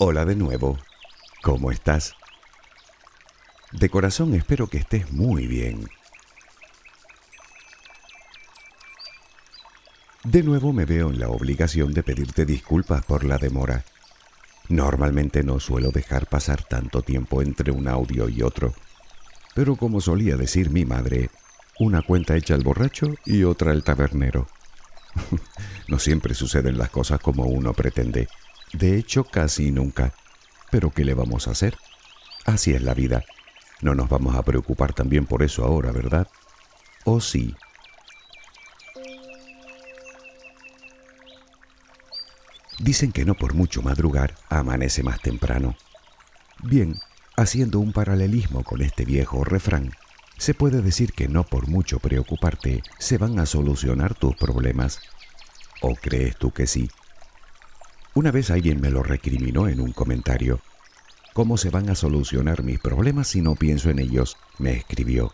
Hola de nuevo. ¿Cómo estás? De corazón espero que estés muy bien. De nuevo me veo en la obligación de pedirte disculpas por la demora. Normalmente no suelo dejar pasar tanto tiempo entre un audio y otro, pero como solía decir mi madre, una cuenta hecha al borracho y otra al tabernero. no siempre suceden las cosas como uno pretende. De hecho, casi nunca. Pero ¿qué le vamos a hacer? Así es la vida. No nos vamos a preocupar también por eso ahora, ¿verdad? ¿O sí? Dicen que no por mucho madrugar amanece más temprano. Bien, haciendo un paralelismo con este viejo refrán, se puede decir que no por mucho preocuparte se van a solucionar tus problemas. ¿O crees tú que sí? Una vez alguien me lo recriminó en un comentario. ¿Cómo se van a solucionar mis problemas si no pienso en ellos? me escribió.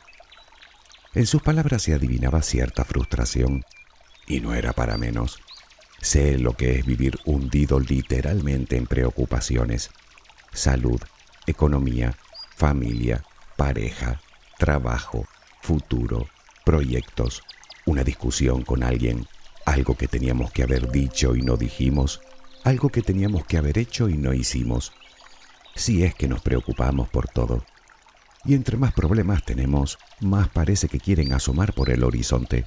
En sus palabras se adivinaba cierta frustración, y no era para menos. Sé lo que es vivir hundido literalmente en preocupaciones. Salud, economía, familia, pareja, trabajo, futuro, proyectos, una discusión con alguien, algo que teníamos que haber dicho y no dijimos, algo que teníamos que haber hecho y no hicimos. Si es que nos preocupamos por todo. Y entre más problemas tenemos, más parece que quieren asomar por el horizonte.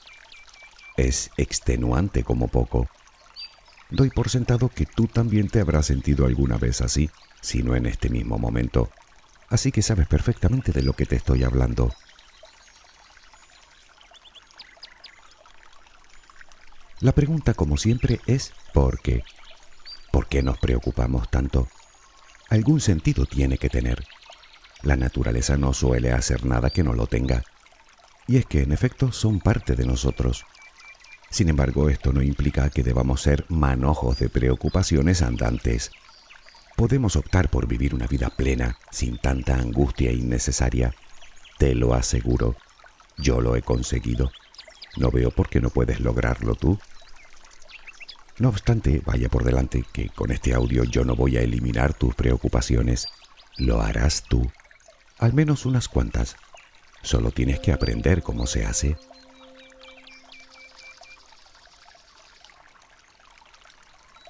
Es extenuante como poco. Doy por sentado que tú también te habrás sentido alguna vez así, si no en este mismo momento. Así que sabes perfectamente de lo que te estoy hablando. La pregunta, como siempre, es ¿por qué? ¿Por qué nos preocupamos tanto? Algún sentido tiene que tener. La naturaleza no suele hacer nada que no lo tenga. Y es que, en efecto, son parte de nosotros. Sin embargo, esto no implica que debamos ser manojos de preocupaciones andantes. Podemos optar por vivir una vida plena, sin tanta angustia innecesaria. Te lo aseguro. Yo lo he conseguido. No veo por qué no puedes lograrlo tú. No obstante, vaya por delante que con este audio yo no voy a eliminar tus preocupaciones. Lo harás tú. Al menos unas cuantas. Solo tienes que aprender cómo se hace.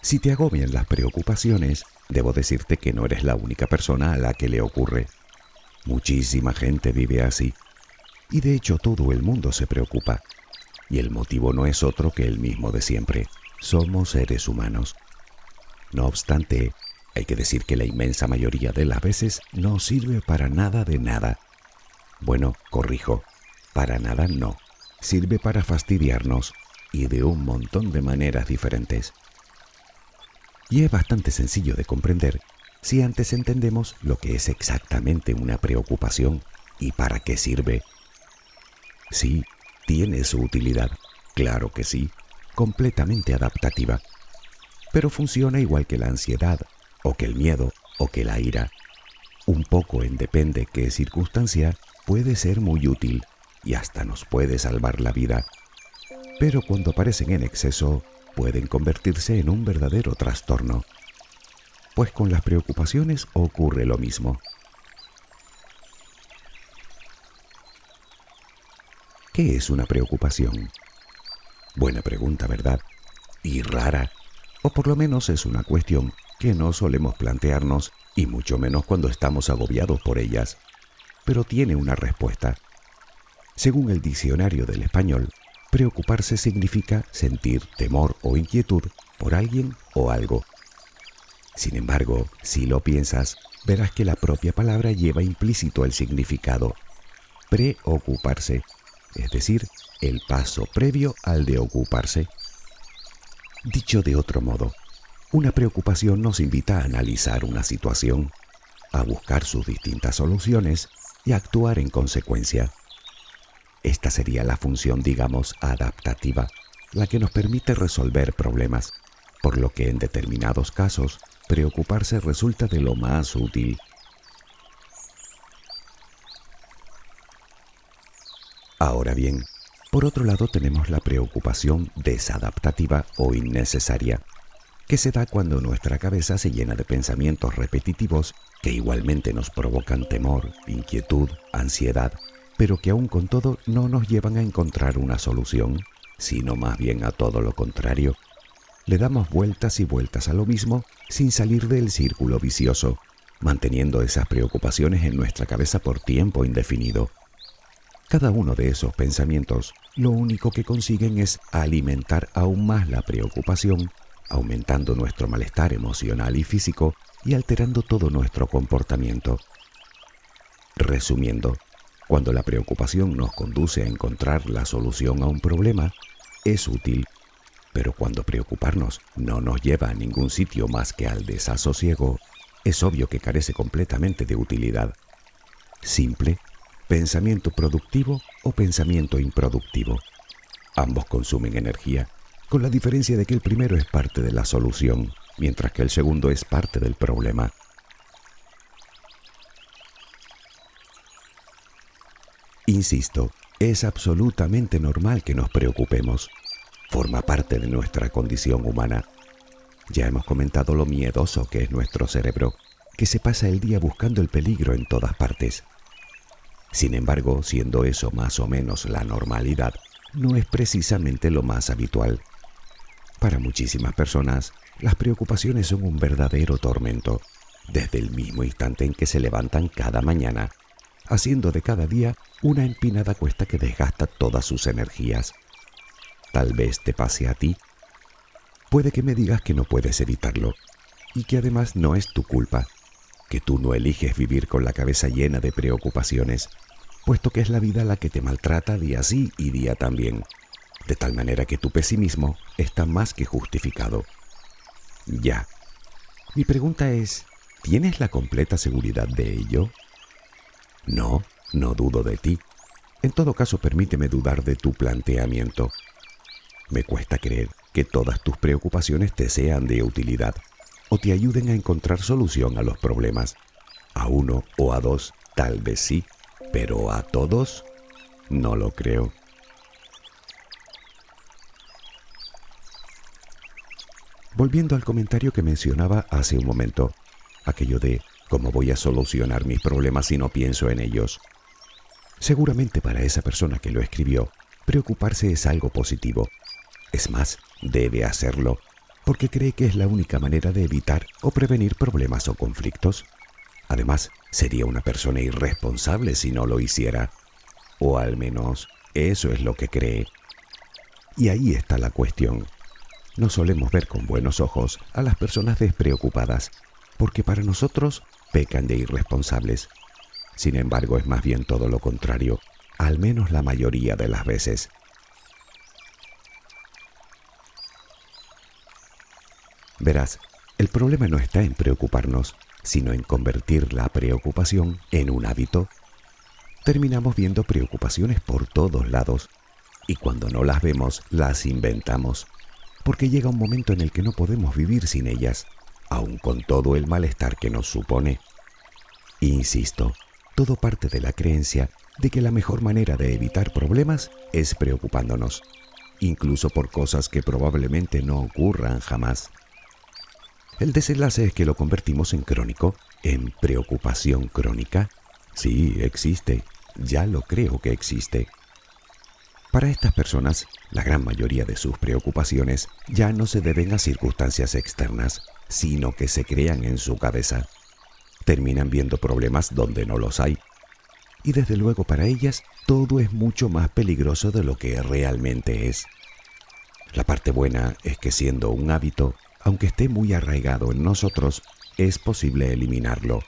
Si te agobian las preocupaciones, debo decirte que no eres la única persona a la que le ocurre. Muchísima gente vive así. Y de hecho todo el mundo se preocupa. Y el motivo no es otro que el mismo de siempre. Somos seres humanos. No obstante, hay que decir que la inmensa mayoría de las veces no sirve para nada de nada. Bueno, corrijo, para nada no. Sirve para fastidiarnos y de un montón de maneras diferentes. Y es bastante sencillo de comprender si antes entendemos lo que es exactamente una preocupación y para qué sirve. Sí, tiene su utilidad, claro que sí, completamente adaptativa, pero funciona igual que la ansiedad, o que el miedo, o que la ira. Un poco en depende qué circunstancia puede ser muy útil y hasta nos puede salvar la vida, pero cuando aparecen en exceso pueden convertirse en un verdadero trastorno, pues con las preocupaciones ocurre lo mismo. ¿Qué es una preocupación? Buena pregunta, ¿verdad? Y rara. O por lo menos es una cuestión que no solemos plantearnos y mucho menos cuando estamos agobiados por ellas. Pero tiene una respuesta. Según el diccionario del español, Preocuparse significa sentir temor o inquietud por alguien o algo. Sin embargo, si lo piensas, verás que la propia palabra lleva implícito el significado preocuparse, es decir, el paso previo al de ocuparse. Dicho de otro modo, una preocupación nos invita a analizar una situación, a buscar sus distintas soluciones y a actuar en consecuencia. Esta sería la función, digamos, adaptativa, la que nos permite resolver problemas, por lo que en determinados casos preocuparse resulta de lo más útil. Ahora bien, por otro lado tenemos la preocupación desadaptativa o innecesaria. que se da cuando nuestra cabeza se llena de pensamientos repetitivos que igualmente nos provocan temor, inquietud, ansiedad, pero que aún con todo no nos llevan a encontrar una solución, sino más bien a todo lo contrario. Le damos vueltas y vueltas a lo mismo sin salir del círculo vicioso, manteniendo esas preocupaciones en nuestra cabeza por tiempo indefinido. Cada uno de esos pensamientos lo único que consiguen es alimentar aún más la preocupación aumentando nuestro malestar emocional y físico y alterando todo nuestro comportamiento. Resumiendo, cuando la preocupación nos conduce a encontrar la solución a un problema, es útil, pero cuando preocuparnos no nos lleva a ningún sitio más que al desasosiego, es obvio que carece completamente de utilidad. Simple, pensamiento productivo o pensamiento improductivo. Ambos consumen energía con la diferencia de que el primero es parte de la solución, mientras que el segundo es parte del problema. Insisto, es absolutamente normal que nos preocupemos. Forma parte de nuestra condición humana. Ya hemos comentado lo miedoso que es nuestro cerebro, que se pasa el día buscando el peligro en todas partes. Sin embargo, siendo eso más o menos la normalidad, no es precisamente lo más habitual. Para muchísimas personas, las preocupaciones son un verdadero tormento, desde el mismo instante en que se levantan cada mañana, haciendo de cada día una empinada cuesta que desgasta todas sus energías. Tal vez te pase a ti. Puede que me digas que no puedes evitarlo y que además no es tu culpa, que tú no eliges vivir con la cabeza llena de preocupaciones, puesto que es la vida la que te maltrata día sí y día también de tal manera que tu pesimismo está más que justificado. Ya. Mi pregunta es, ¿tienes la completa seguridad de ello? No, no dudo de ti. En todo caso, permíteme dudar de tu planteamiento. Me cuesta creer que todas tus preocupaciones te sean de utilidad o te ayuden a encontrar solución a los problemas. A uno o a dos, tal vez sí, pero a todos, no lo creo. Volviendo al comentario que mencionaba hace un momento, aquello de cómo voy a solucionar mis problemas si no pienso en ellos. Seguramente para esa persona que lo escribió, preocuparse es algo positivo. Es más, debe hacerlo, porque cree que es la única manera de evitar o prevenir problemas o conflictos. Además, sería una persona irresponsable si no lo hiciera. O al menos, eso es lo que cree. Y ahí está la cuestión no solemos ver con buenos ojos a las personas despreocupadas, porque para nosotros pecan de irresponsables. Sin embargo, es más bien todo lo contrario, al menos la mayoría de las veces. Verás, el problema no está en preocuparnos, sino en convertir la preocupación en un hábito. Terminamos viendo preocupaciones por todos lados, y cuando no las vemos, las inventamos porque llega un momento en el que no podemos vivir sin ellas, aun con todo el malestar que nos supone. Insisto, todo parte de la creencia de que la mejor manera de evitar problemas es preocupándonos, incluso por cosas que probablemente no ocurran jamás. El desenlace es que lo convertimos en crónico, en preocupación crónica. Sí, existe, ya lo creo que existe. Para estas personas, la gran mayoría de sus preocupaciones ya no se deben a circunstancias externas, sino que se crean en su cabeza. Terminan viendo problemas donde no los hay. Y desde luego para ellas todo es mucho más peligroso de lo que realmente es. La parte buena es que siendo un hábito, aunque esté muy arraigado en nosotros, es posible eliminarlo.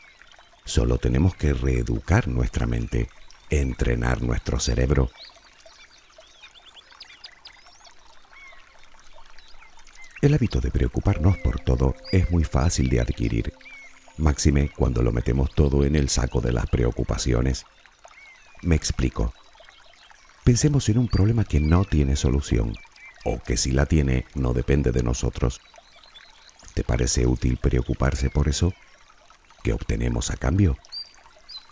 Solo tenemos que reeducar nuestra mente, entrenar nuestro cerebro El hábito de preocuparnos por todo es muy fácil de adquirir, máxime cuando lo metemos todo en el saco de las preocupaciones. Me explico. Pensemos en un problema que no tiene solución, o que si la tiene no depende de nosotros. ¿Te parece útil preocuparse por eso? ¿Qué obtenemos a cambio?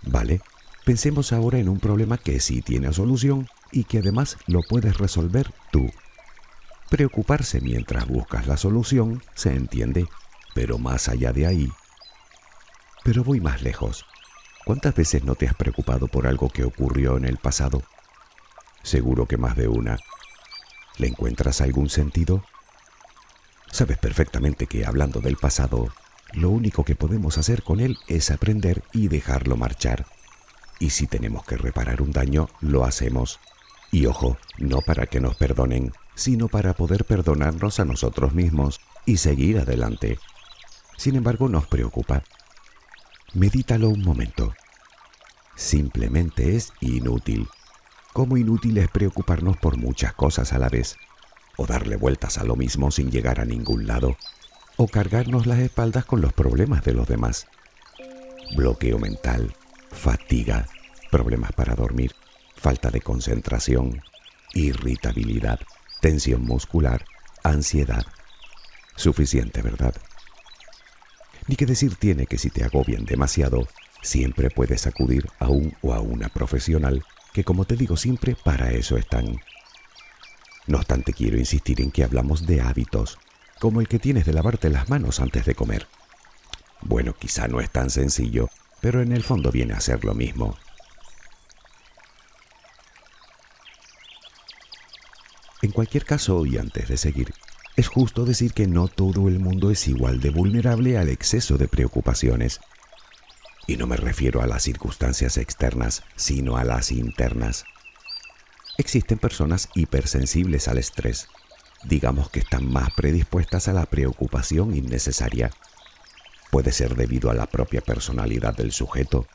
Vale, pensemos ahora en un problema que sí tiene solución y que además lo puedes resolver tú Preocuparse mientras buscas la solución se entiende, pero más allá de ahí. Pero voy más lejos. ¿Cuántas veces no te has preocupado por algo que ocurrió en el pasado? Seguro que más de una. ¿Le encuentras algún sentido? Sabes perfectamente que hablando del pasado, lo único que podemos hacer con él es aprender y dejarlo marchar. Y si tenemos que reparar un daño, lo hacemos. Y ojo, no para que nos perdonen, sino para poder perdonarnos a nosotros mismos y seguir adelante. Sin embargo, nos preocupa. Medítalo un momento. Simplemente es inútil. Como inútil es preocuparnos por muchas cosas a la vez, o darle vueltas a lo mismo sin llegar a ningún lado, o cargarnos las espaldas con los problemas de los demás. Bloqueo mental, fatiga, problemas para dormir, falta de concentración, irritabilidad, tensión muscular, ansiedad. Suficiente, ¿verdad? Ni que decir tiene que si te agobian demasiado, siempre puedes acudir a un o a una profesional que como te digo siempre para eso están. No obstante quiero insistir en que hablamos de hábitos, como el que tienes de lavarte las manos antes de comer. Bueno, quizá no es tan sencillo, pero en el fondo viene a ser lo mismo. En cualquier caso, y antes de seguir, es justo decir que no todo el mundo es igual de vulnerable al exceso de preocupaciones. Y no me refiero a las circunstancias externas, sino a las internas. Existen personas hipersensibles al estrés, digamos que están más predispuestas a la preocupación innecesaria. Puede ser debido a la propia personalidad del sujeto,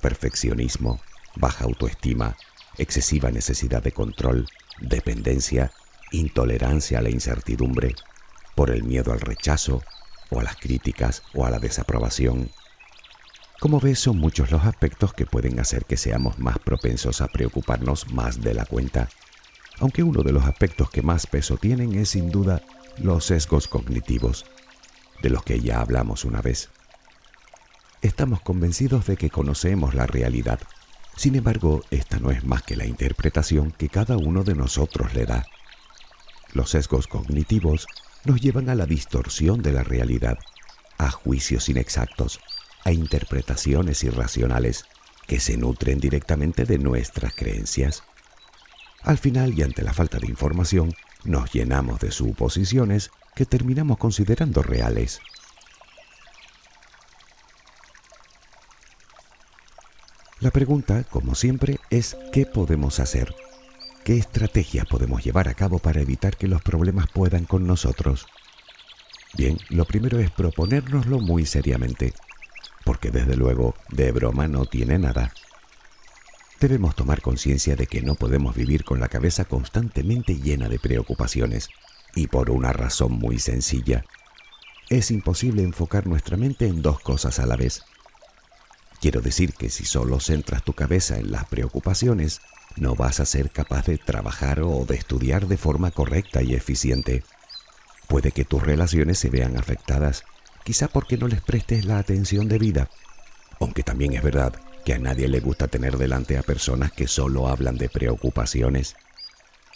perfeccionismo, baja autoestima, excesiva necesidad de control, dependencia, intolerancia a la incertidumbre, por el miedo al rechazo, o a las críticas, o a la desaprobación. Como ves, son muchos los aspectos que pueden hacer que seamos más propensos a preocuparnos más de la cuenta, aunque uno de los aspectos que más peso tienen es sin duda los sesgos cognitivos, de los que ya hablamos una vez. Estamos convencidos de que conocemos la realidad, sin embargo, esta no es más que la interpretación que cada uno de nosotros le da. Los sesgos cognitivos nos llevan a la distorsión de la realidad, a juicios inexactos, a interpretaciones irracionales que se nutren directamente de nuestras creencias. Al final y ante la falta de información, nos llenamos de suposiciones que terminamos considerando reales. La pregunta, como siempre, es ¿qué podemos hacer? ¿Qué estrategias podemos llevar a cabo para evitar que los problemas puedan con nosotros? Bien, lo primero es proponérnoslo muy seriamente, porque desde luego de broma no tiene nada. Debemos tomar conciencia de que no podemos vivir con la cabeza constantemente llena de preocupaciones, y por una razón muy sencilla. Es imposible enfocar nuestra mente en dos cosas a la vez. Quiero decir que si solo centras tu cabeza en las preocupaciones, no vas a ser capaz de trabajar o de estudiar de forma correcta y eficiente. Puede que tus relaciones se vean afectadas, quizá porque no les prestes la atención debida, aunque también es verdad que a nadie le gusta tener delante a personas que solo hablan de preocupaciones.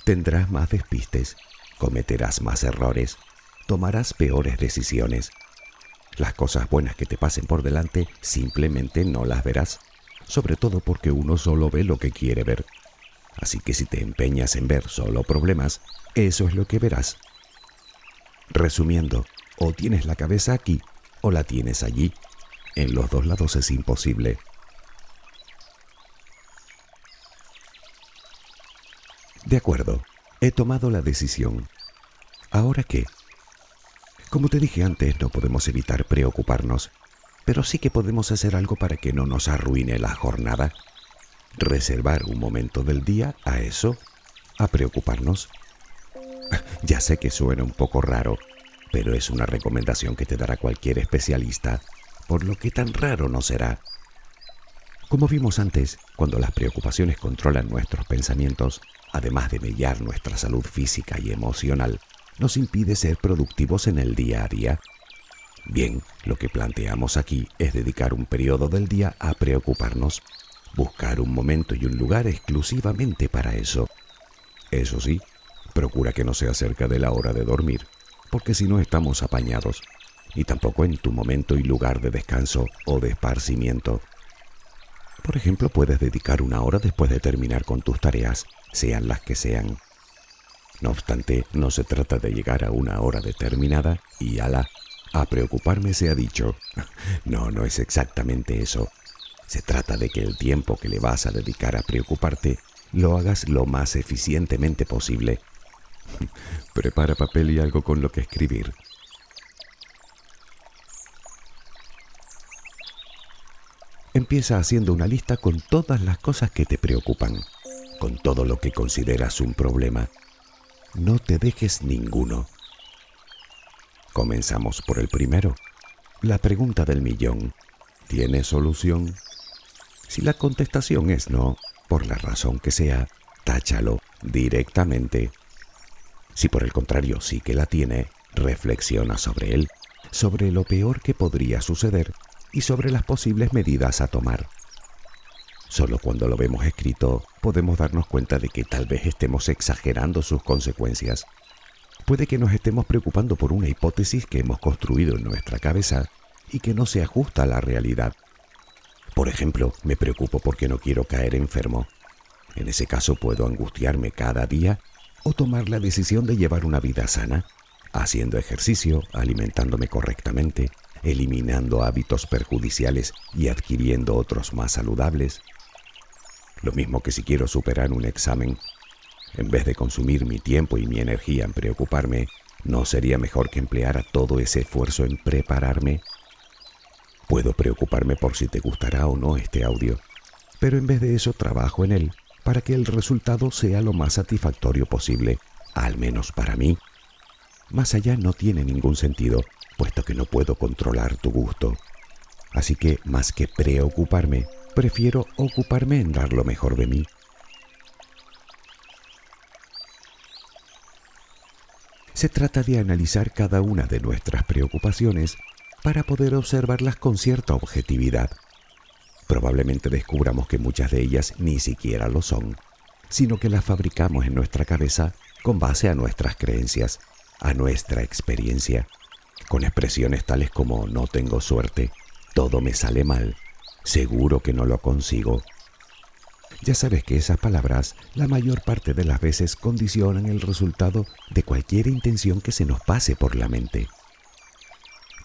Tendrás más despistes, cometerás más errores, tomarás peores decisiones las cosas buenas que te pasen por delante simplemente no las verás, sobre todo porque uno solo ve lo que quiere ver. Así que si te empeñas en ver solo problemas, eso es lo que verás. Resumiendo, o tienes la cabeza aquí o la tienes allí. En los dos lados es imposible. De acuerdo, he tomado la decisión. ¿Ahora qué? Como te dije antes, no podemos evitar preocuparnos, pero sí que podemos hacer algo para que no nos arruine la jornada. Reservar un momento del día a eso, a preocuparnos. Ya sé que suena un poco raro, pero es una recomendación que te dará cualquier especialista, por lo que tan raro no será. Como vimos antes, cuando las preocupaciones controlan nuestros pensamientos, además de mellar nuestra salud física y emocional, nos impide ser productivos en el día a día. Bien, lo que planteamos aquí es dedicar un periodo del día a preocuparnos, buscar un momento y un lugar exclusivamente para eso. Eso sí, Procura que no sea cerca de la hora de dormir, porque si no estamos apañados, y tampoco en tu momento y lugar de descanso o de esparcimiento. Por ejemplo, puedes dedicar una hora después de terminar con tus tareas, sean las que sean. No obstante, no se trata de llegar a una hora determinada y ala, a preocuparme se ha dicho. No, no es exactamente eso. Se trata de que el tiempo que le vas a dedicar a preocuparte lo hagas lo más eficientemente posible. Prepara papel y algo con lo que escribir. Empieza haciendo una lista con todas las cosas que te preocupan, con todo lo que consideras un problema. No te dejes ninguno. Comenzamos por el primero. La pregunta del millón. ¿Tiene solución? Si la contestación es no, por la razón que sea, táchalo directamente. Si por el contrario sí que la tiene, reflexiona sobre él, sobre lo peor que podría suceder y sobre las posibles medidas a tomar. Solo cuando lo vemos escrito podemos darnos cuenta de que tal vez estemos exagerando sus consecuencias. Puede que nos estemos preocupando por una hipótesis que hemos construido en nuestra cabeza y que no se ajusta a la realidad. Por ejemplo, me preocupo porque no quiero caer enfermo. En ese caso puedo angustiarme cada día o tomar la decisión de llevar una vida sana, haciendo ejercicio, alimentándome correctamente, eliminando hábitos perjudiciales y adquiriendo otros más saludables. Lo mismo que si quiero superar un examen, en vez de consumir mi tiempo y mi energía en preocuparme, ¿no sería mejor que empleara todo ese esfuerzo en prepararme? Puedo preocuparme por si te gustará o no este audio, pero en vez de eso trabajo en él para que el resultado sea lo más satisfactorio posible, al menos para mí. Más allá no tiene ningún sentido, puesto que no puedo controlar tu gusto. Así que, más que preocuparme, prefiero ocuparme en dar lo mejor de mí. Se trata de analizar cada una de nuestras preocupaciones para poder observarlas con cierta objetividad. Probablemente descubramos que muchas de ellas ni siquiera lo son, sino que las fabricamos en nuestra cabeza con base a nuestras creencias, a nuestra experiencia con expresiones tales como no tengo suerte, todo me sale mal, seguro que no lo consigo. Ya sabes que esas palabras la mayor parte de las veces condicionan el resultado de cualquier intención que se nos pase por la mente.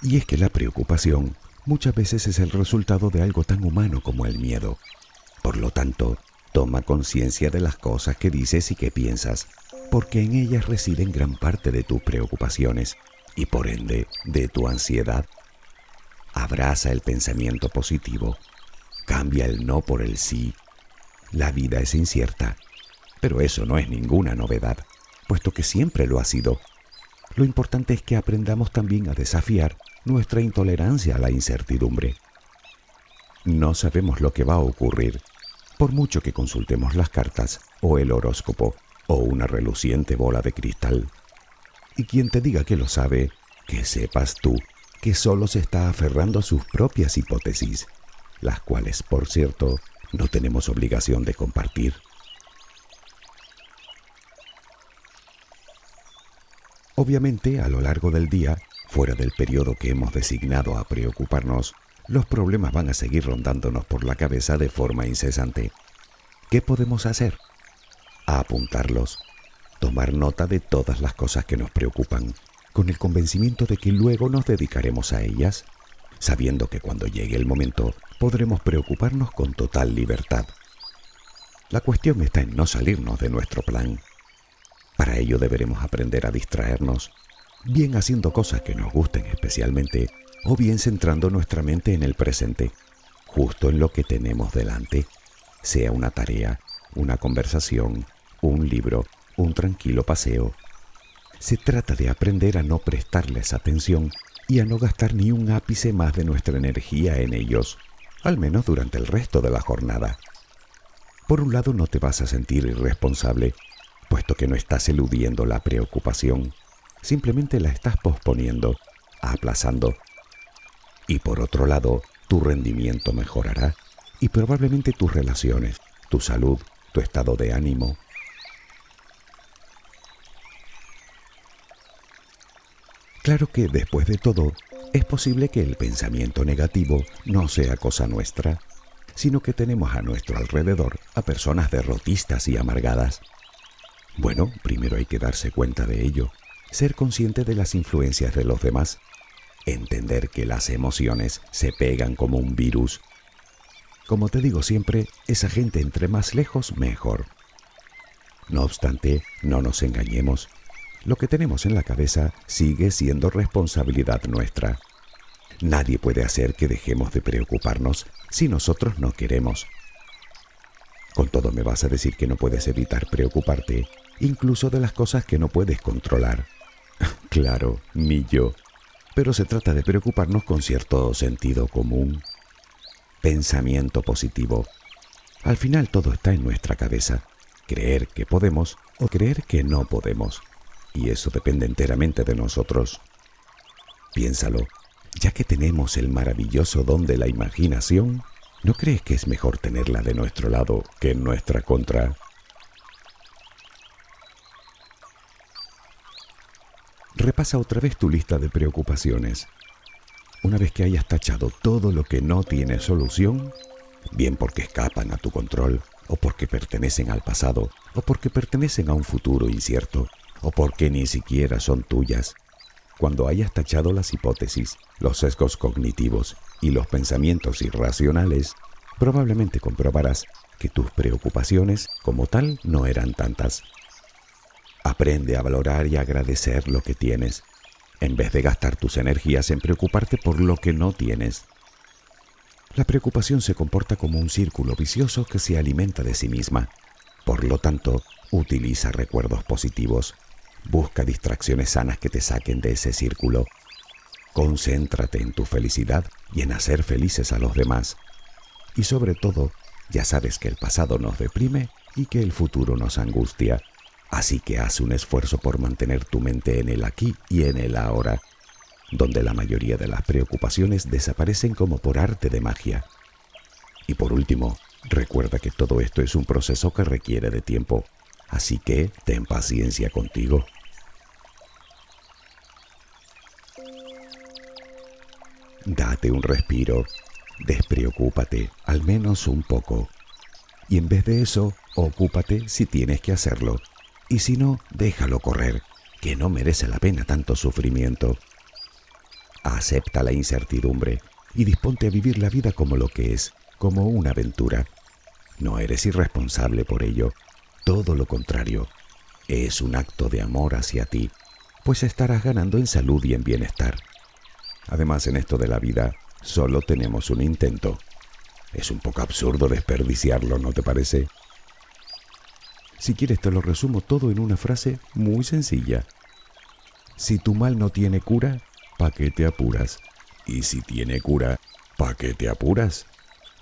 Y es que la preocupación muchas veces es el resultado de algo tan humano como el miedo. Por lo tanto, toma conciencia de las cosas que dices y que piensas, porque en ellas residen gran parte de tus preocupaciones y por ende de tu ansiedad. Abraza el pensamiento positivo. Cambia el no por el sí. La vida es incierta, pero eso no es ninguna novedad, puesto que siempre lo ha sido. Lo importante es que aprendamos también a desafiar nuestra intolerancia a la incertidumbre. No sabemos lo que va a ocurrir, por mucho que consultemos las cartas o el horóscopo o una reluciente bola de cristal. Y quien te diga que lo sabe, que sepas tú que solo se está aferrando a sus propias hipótesis, las cuales, por cierto, no tenemos obligación de compartir. Obviamente, a lo largo del día, fuera del periodo que hemos designado a preocuparnos, los problemas van a seguir rondándonos por la cabeza de forma incesante. ¿Qué podemos hacer? A apuntarlos, tomar nota de todas las cosas que nos preocupan, con el convencimiento de que luego nos dedicaremos a ellas, sabiendo que cuando llegue el momento podremos preocuparnos con total libertad. La cuestión está en no salirnos de nuestro plan. Para ello deberemos aprender a distraernos, bien haciendo cosas que nos gusten especialmente, o bien centrando nuestra mente en el presente, justo en lo que tenemos delante, sea una tarea, una conversación, un libro un tranquilo paseo. Se trata de aprender a no prestarles atención y a no gastar ni un ápice más de nuestra energía en ellos, al menos durante el resto de la jornada. Por un lado no te vas a sentir irresponsable, puesto que no estás eludiendo la preocupación, simplemente la estás posponiendo, aplazando. Y por otro lado, tu rendimiento mejorará y probablemente tus relaciones, tu salud, tu estado de ánimo, Claro que después de todo, es posible que el pensamiento negativo no sea cosa nuestra, sino que tenemos a nuestro alrededor a personas derrotistas y amargadas. Bueno, primero hay que darse cuenta de ello, ser consciente de las influencias de los demás, entender que las emociones se pegan como un virus. Como te digo siempre, esa gente entre más lejos, mejor. No obstante, no nos engañemos, lo que tenemos en la cabeza sigue siendo responsabilidad nuestra. Nadie puede hacer que dejemos de preocuparnos si nosotros no queremos. Con todo me vas a decir que no puedes evitar preocuparte, incluso de las cosas que no puedes controlar. Claro, ni yo. Pero se trata de preocuparnos con cierto sentido común. Pensamiento positivo. Al final todo está en nuestra cabeza. Creer que podemos o creer que no podemos y eso depende enteramente de nosotros. Piénsalo, ya que tenemos el maravilloso don de la imaginación, ¿no crees que es mejor tenerla de nuestro lado que en nuestra contra? Repasa otra vez tu lista de preocupaciones. Una vez que hayas tachado todo lo que no tiene solución, bien porque escapan a tu control, o porque pertenecen al pasado, o porque pertenecen a un futuro incierto, o porque ni siquiera son tuyas. Cuando hayas tachado las hipótesis, los sesgos cognitivos y los pensamientos irracionales, probablemente comprobarás que tus preocupaciones como tal no eran tantas. Aprende a valorar y agradecer lo que tienes, en vez de gastar tus energías en preocuparte por lo que no tienes. La preocupación se comporta como un círculo vicioso que se alimenta de sí misma. Por lo tanto, utiliza recuerdos positivos Busca distracciones sanas que te saquen de ese círculo. Concéntrate en tu felicidad y en hacer felices a los demás. Y sobre todo, ya sabes que el pasado nos deprime y que el futuro nos angustia. Así que haz un esfuerzo por mantener tu mente en el aquí y en el ahora, donde la mayoría de las preocupaciones desaparecen como por arte de magia. Y por último, recuerda que todo esto es un proceso que requiere de tiempo. Así que ten paciencia contigo. Date un respiro, despreocúpate al menos un poco. Y en vez de eso, ocúpate si tienes que hacerlo. Y si no, déjalo correr, que no merece la pena tanto sufrimiento. Acepta la incertidumbre y disponte a vivir la vida como lo que es, como una aventura. No eres irresponsable por ello, todo lo contrario, es un acto de amor hacia ti, pues estarás ganando en salud y en bienestar. Además, en esto de la vida, solo tenemos un intento. Es un poco absurdo desperdiciarlo, ¿no te parece? Si quieres te lo resumo todo en una frase muy sencilla. Si tu mal no tiene cura, ¿pa' qué te apuras? Y si tiene cura, ¿pa' qué te apuras?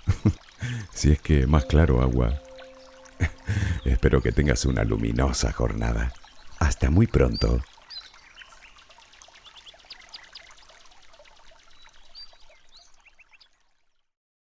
si es que más claro agua. Espero que tengas una luminosa jornada. Hasta muy pronto.